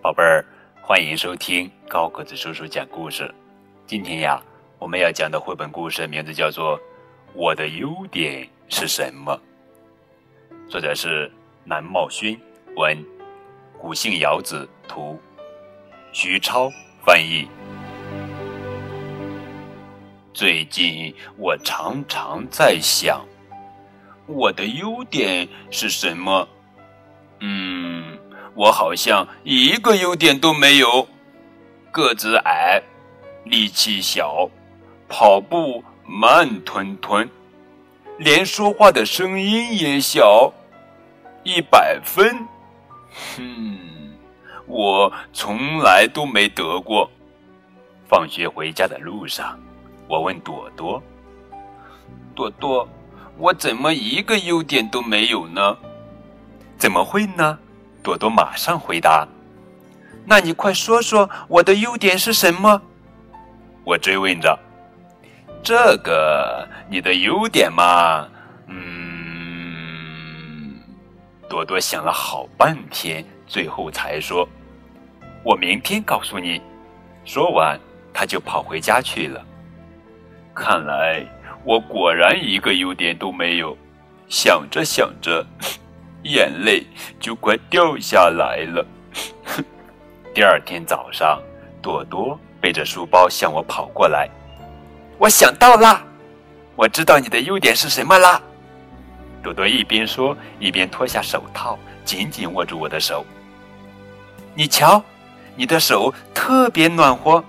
宝贝儿，欢迎收听高个子叔叔讲故事。今天呀，我们要讲的绘本故事名字叫做《我的优点是什么》，作者是南茂勋，文，古姓瑶子图，徐超翻译。最近我常常在想，我的优点是什么？嗯。我好像一个优点都没有，个子矮，力气小，跑步慢吞吞，连说话的声音也小，一百分。哼，我从来都没得过。放学回家的路上，我问朵朵：“朵朵，我怎么一个优点都没有呢？怎么会呢？”朵朵马上回答：“那你快说说我的优点是什么？”我追问着：“这个你的优点嘛，嗯。”朵朵想了好半天，最后才说：“我明天告诉你。”说完，他就跑回家去了。看来我果然一个优点都没有。想着想着。眼泪就快掉下来了。第二天早上，朵朵背着书包向我跑过来。我想到啦，我知道你的优点是什么啦。朵朵一边说，一边脱下手套，紧紧握住我的手。你瞧，你的手特别暖和。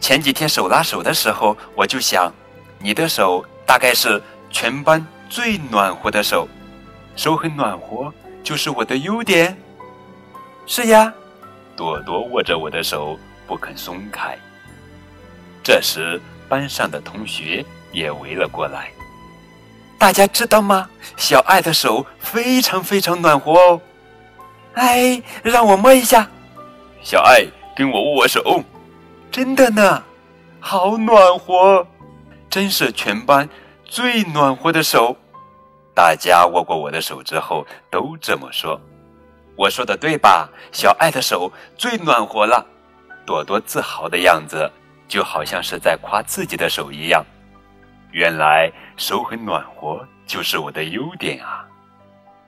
前几天手拉手的时候，我就想，你的手大概是全班最暖和的手。手很暖和，就是我的优点。是呀，朵朵握着我的手不肯松开。这时，班上的同学也围了过来。大家知道吗？小爱的手非常非常暖和哦。哎，让我摸一下。小爱跟我握握手。真的呢，好暖和，真是全班最暖和的手。大家握过我的手之后都这么说，我说的对吧？小爱的手最暖和了，朵朵自豪的样子就好像是在夸自己的手一样。原来手很暖和就是我的优点啊！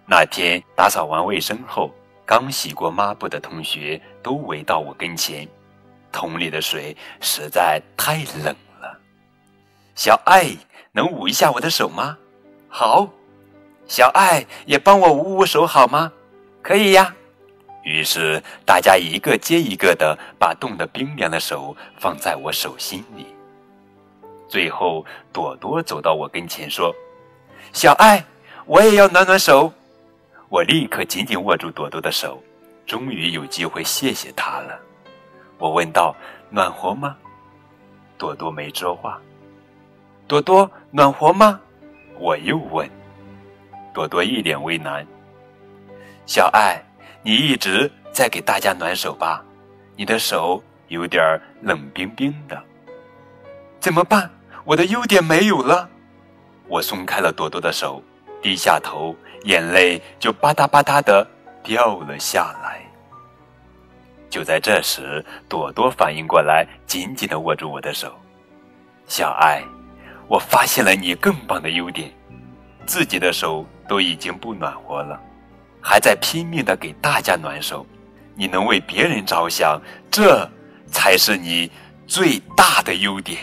那天打扫完卫生后，刚洗过抹布的同学都围到我跟前，桶里的水实在太冷了。小爱能捂一下我的手吗？好。小爱也帮我捂捂手好吗？可以呀。于是大家一个接一个的把冻得冰凉的手放在我手心里。最后，朵朵走到我跟前说：“小爱，我也要暖暖手。”我立刻紧紧握住朵朵的手，终于有机会谢谢她了。我问道：“暖和吗？”朵朵没说话。朵朵暖和吗？我又问。朵朵一脸为难。小爱，你一直在给大家暖手吧？你的手有点冷冰冰的。怎么办？我的优点没有了。我松开了朵朵的手，低下头，眼泪就吧嗒吧嗒的掉了下来。就在这时，朵朵反应过来，紧紧的握住我的手。小爱，我发现了你更棒的优点，自己的手。都已经不暖和了，还在拼命的给大家暖手。你能为别人着想，这才是你最大的优点。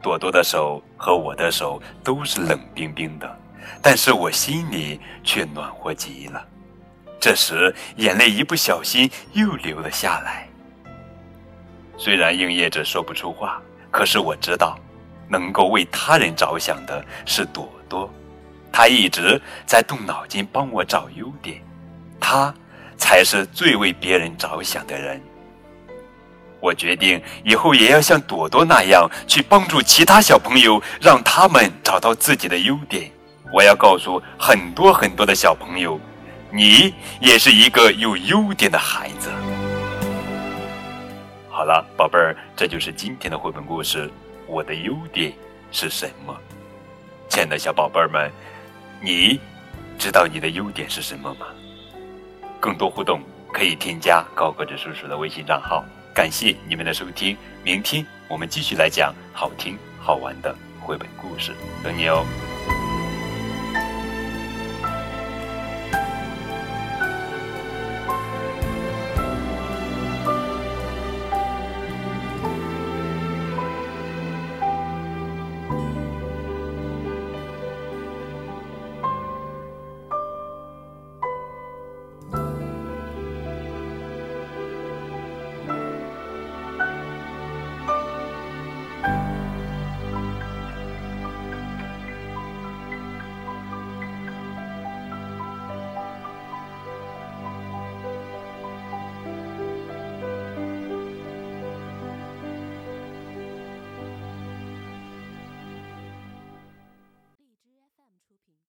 朵朵的手和我的手都是冷冰冰的，但是我心里却暖和极了。这时，眼泪一不小心又流了下来。虽然应叶子说不出话，可是我知道，能够为他人着想的是朵多。他一直在动脑筋帮我找优点，他才是最为别人着想的人。我决定以后也要像朵朵那样去帮助其他小朋友，让他们找到自己的优点。我要告诉很多很多的小朋友，你也是一个有优点的孩子。好了，宝贝儿，这就是今天的绘本故事。我的优点是什么？亲爱的小宝贝儿们。你知道你的优点是什么吗？更多互动，可以添加高个子叔叔的微信账号。感谢你们的收听，明天我们继续来讲好听好玩的绘本故事，等你哦。